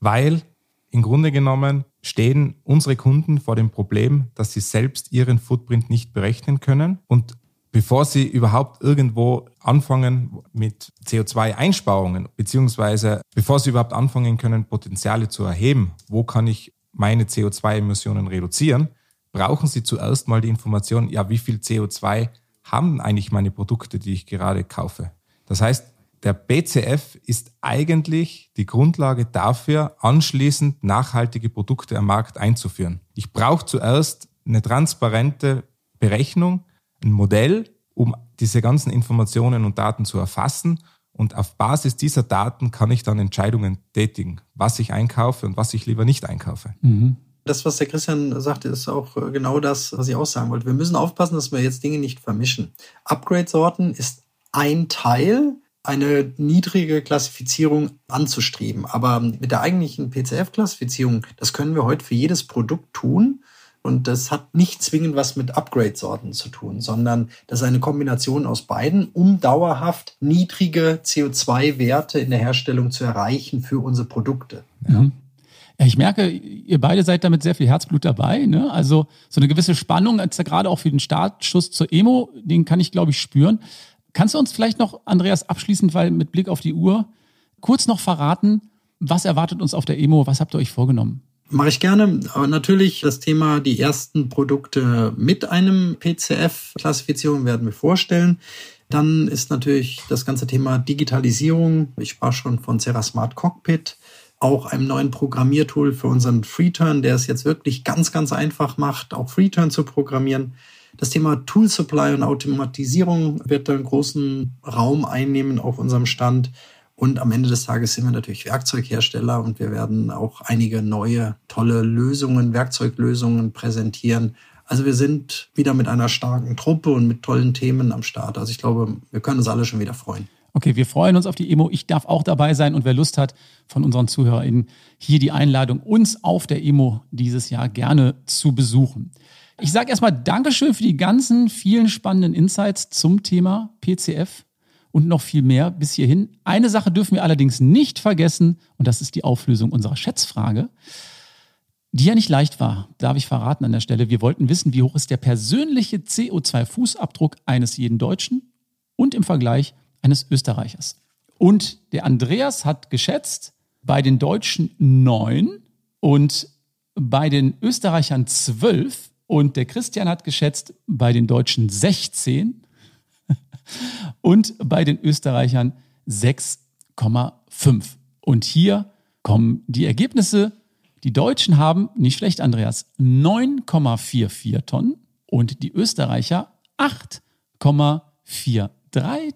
[SPEAKER 3] Weil im Grunde genommen stehen unsere Kunden vor dem Problem, dass sie selbst ihren Footprint nicht berechnen können und bevor sie überhaupt irgendwo anfangen mit CO2-Einsparungen, beziehungsweise bevor sie überhaupt anfangen können, Potenziale zu erheben, wo kann ich meine CO2-Emissionen reduzieren, brauchen sie zuerst mal die Information, ja, wie viel CO2 haben eigentlich meine Produkte, die ich gerade kaufe. Das heißt, der BCF ist eigentlich die Grundlage dafür, anschließend nachhaltige Produkte am Markt einzuführen. Ich brauche zuerst eine transparente Berechnung, ein Modell, um diese ganzen Informationen und Daten zu erfassen. Und auf Basis dieser Daten kann ich dann Entscheidungen tätigen, was ich einkaufe und was ich lieber nicht einkaufe.
[SPEAKER 2] Mhm. Das, was der Christian sagte, ist auch äh, genau das, was ich auch sagen wollte. Wir müssen aufpassen, dass wir jetzt Dinge nicht vermischen. Upgrade-Sorten ist ein Teil, eine niedrige Klassifizierung anzustreben. Aber mit der eigentlichen PCF-Klassifizierung, das können wir heute für jedes Produkt tun. Und das hat nicht zwingend was mit Upgrade-Sorten zu tun, sondern das ist eine Kombination aus beiden, um dauerhaft niedrige CO2-Werte in der Herstellung zu erreichen für unsere Produkte.
[SPEAKER 1] Ja. Ich merke, ihr beide seid damit sehr viel Herzblut dabei. Ne? Also so eine gewisse Spannung, gerade auch für den Startschuss zur Emo, den kann ich, glaube ich, spüren. Kannst du uns vielleicht noch, Andreas, abschließend, weil mit Blick auf die Uhr, kurz noch verraten, was erwartet uns auf der Emo? Was habt ihr euch vorgenommen?
[SPEAKER 2] Mache ich gerne. Aber natürlich das Thema, die ersten Produkte mit einem PCF-Klassifizierung werden wir vorstellen. Dann ist natürlich das ganze Thema Digitalisierung. Ich sprach schon von Serra Smart Cockpit, auch einem neuen Programmiertool für unseren FreeTurn, der es jetzt wirklich ganz, ganz einfach macht, auch FreeTurn zu programmieren. Das Thema Tool Supply und Automatisierung wird einen großen Raum einnehmen auf unserem Stand. Und am Ende des Tages sind wir natürlich Werkzeughersteller und wir werden auch einige neue, tolle Lösungen, Werkzeuglösungen präsentieren. Also wir sind wieder mit einer starken Truppe und mit tollen Themen am Start. Also ich glaube, wir können uns alle schon wieder freuen.
[SPEAKER 1] Okay, wir freuen uns auf die Emo. Ich darf auch dabei sein und wer Lust hat von unseren ZuhörerInnen, hier die Einladung, uns auf der Emo dieses Jahr gerne zu besuchen. Ich sage erstmal Dankeschön für die ganzen vielen spannenden Insights zum Thema PCF und noch viel mehr bis hierhin. Eine Sache dürfen wir allerdings nicht vergessen und das ist die Auflösung unserer Schätzfrage, die ja nicht leicht war, darf ich verraten an der Stelle. Wir wollten wissen, wie hoch ist der persönliche CO2-Fußabdruck eines jeden Deutschen und im Vergleich eines Österreichers. Und der Andreas hat geschätzt, bei den Deutschen neun und bei den Österreichern zwölf und der Christian hat geschätzt, bei den Deutschen 16 [laughs] und bei den Österreichern 6,5. Und hier kommen die Ergebnisse. Die Deutschen haben, nicht schlecht, Andreas, 9,44 Tonnen und die Österreicher 8,43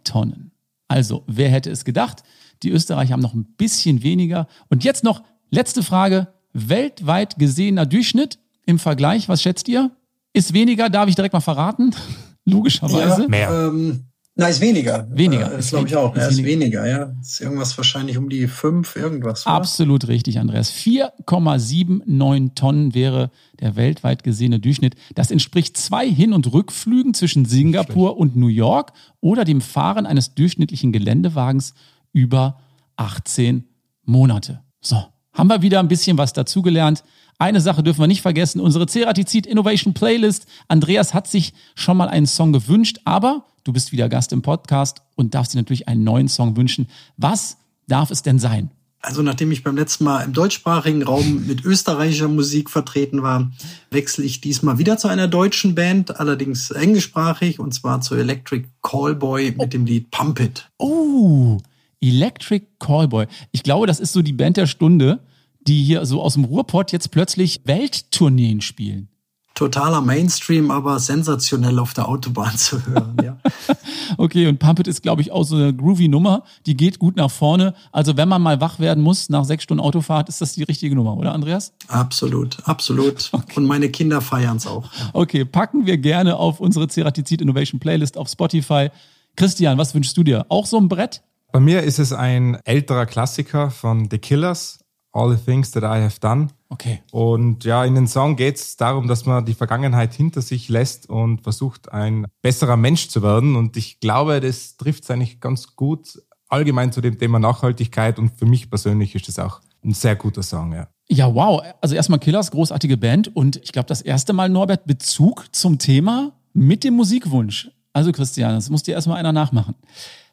[SPEAKER 1] Tonnen. Also, wer hätte es gedacht? Die Österreicher haben noch ein bisschen weniger. Und jetzt noch letzte Frage. Weltweit gesehener Durchschnitt im Vergleich, was schätzt ihr? Ist weniger, darf ich direkt mal verraten? [laughs] Logischerweise.
[SPEAKER 2] Ja, Mehr. Ähm, Nein, ist weniger.
[SPEAKER 1] Weniger.
[SPEAKER 2] Äh, das glaube ich auch. Ist, ja, ist weniger. weniger, ja. Ist irgendwas wahrscheinlich um die fünf, irgendwas.
[SPEAKER 1] Oder? Absolut richtig, Andreas. 4,79 Tonnen wäre der weltweit gesehene Durchschnitt. Das entspricht zwei Hin- und Rückflügen zwischen Singapur und New York oder dem Fahren eines durchschnittlichen Geländewagens über 18 Monate. So, haben wir wieder ein bisschen was dazugelernt. Eine Sache dürfen wir nicht vergessen, unsere Ceratizid Innovation Playlist. Andreas hat sich schon mal einen Song gewünscht, aber du bist wieder Gast im Podcast und darfst dir natürlich einen neuen Song wünschen. Was darf es denn sein?
[SPEAKER 2] Also nachdem ich beim letzten Mal im deutschsprachigen Raum mit österreichischer Musik vertreten war, wechsle ich diesmal wieder zu einer deutschen Band, allerdings englischsprachig, und zwar zu Electric Callboy mit dem Lied Pump It.
[SPEAKER 1] Oh, Electric Callboy. Ich glaube, das ist so die Band der Stunde die hier so aus dem Ruhrpott jetzt plötzlich Welttourneen spielen.
[SPEAKER 2] Totaler Mainstream, aber sensationell auf der Autobahn zu hören. Ja. [laughs]
[SPEAKER 1] okay, und Pump It ist, glaube ich, auch so eine groovy Nummer. Die geht gut nach vorne. Also wenn man mal wach werden muss nach sechs Stunden Autofahrt, ist das die richtige Nummer, oder Andreas?
[SPEAKER 2] Absolut, absolut. [laughs] Okay. Und meine Kinder feiern es auch. Ja.
[SPEAKER 1] Okay, packen wir gerne auf unsere Ceratizid Innovation Playlist auf Spotify. Christian, was wünschst du dir? Auch so ein Brett?
[SPEAKER 3] Bei mir ist es ein älterer Klassiker von The Killers, All the Things That I Have Done.
[SPEAKER 1] Okay.
[SPEAKER 3] Und ja, in den Song geht es darum, dass man die Vergangenheit hinter sich lässt und versucht, ein besserer Mensch zu werden. Und ich glaube, das trifft es eigentlich ganz gut allgemein zu dem Thema Nachhaltigkeit. Und für mich persönlich ist das auch ein sehr guter Song, ja.
[SPEAKER 1] Ja, wow. Also erstmal Killers, großartige Band. Und ich glaube, das erste Mal, Norbert, Bezug zum Thema mit dem Musikwunsch. Also Christian, das muss dir erstmal einer nachmachen.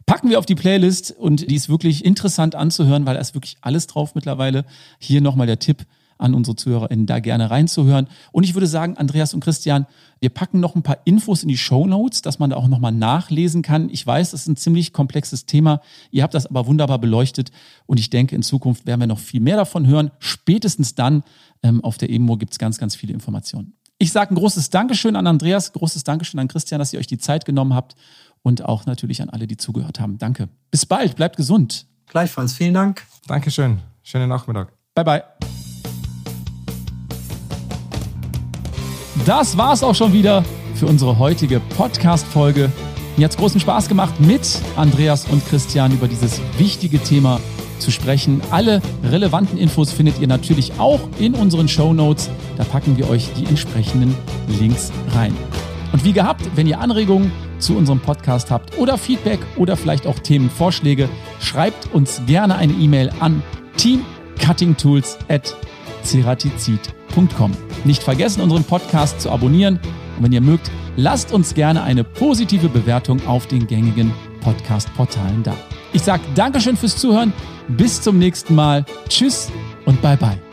[SPEAKER 1] Packen wir auf die Playlist und die ist wirklich interessant anzuhören, weil da ist wirklich alles drauf mittlerweile. Hier nochmal der Tipp an unsere ZuhörerInnen, da gerne reinzuhören. Und ich würde sagen, Andreas und Christian, wir packen noch ein paar Infos in die Show Notes, dass man da auch nochmal nachlesen kann. Ich weiß, das ist ein ziemlich komplexes Thema. Ihr habt das aber wunderbar beleuchtet und ich denke, in Zukunft werden wir noch viel mehr davon hören. Spätestens dann ähm, auf der EMO gibt es ganz, ganz viele Informationen. Ich sage ein großes Dankeschön an Andreas, großes Dankeschön an Christian, dass ihr euch die Zeit genommen habt und auch natürlich an alle, die zugehört haben. Danke. Bis bald, bleibt gesund.
[SPEAKER 2] Gleichfalls, vielen Dank.
[SPEAKER 3] Dankeschön. Schönen Nachmittag.
[SPEAKER 1] Bye, bye. Das war's auch schon wieder für unsere heutige Podcast-Folge. Mir hat's großen Spaß gemacht, mit Andreas und Christian über dieses wichtige Thema zu sprechen. Alle relevanten Infos findet ihr natürlich auch in unseren Show Notes. Da packen wir euch die entsprechenden Links rein. Und wie gehabt, wenn ihr Anregungen zu unserem Podcast habt oder Feedback oder vielleicht auch Themenvorschläge, schreibt uns gerne eine E-Mail an teamcuttingtools.ceratizid.com. Nicht vergessen, unseren Podcast zu abonnieren und wenn ihr mögt, lasst uns gerne eine positive Bewertung auf den gängigen Podcast-Portalen da. Ich sage Dankeschön fürs Zuhören, bis zum nächsten Mal, tschüss und bye bye.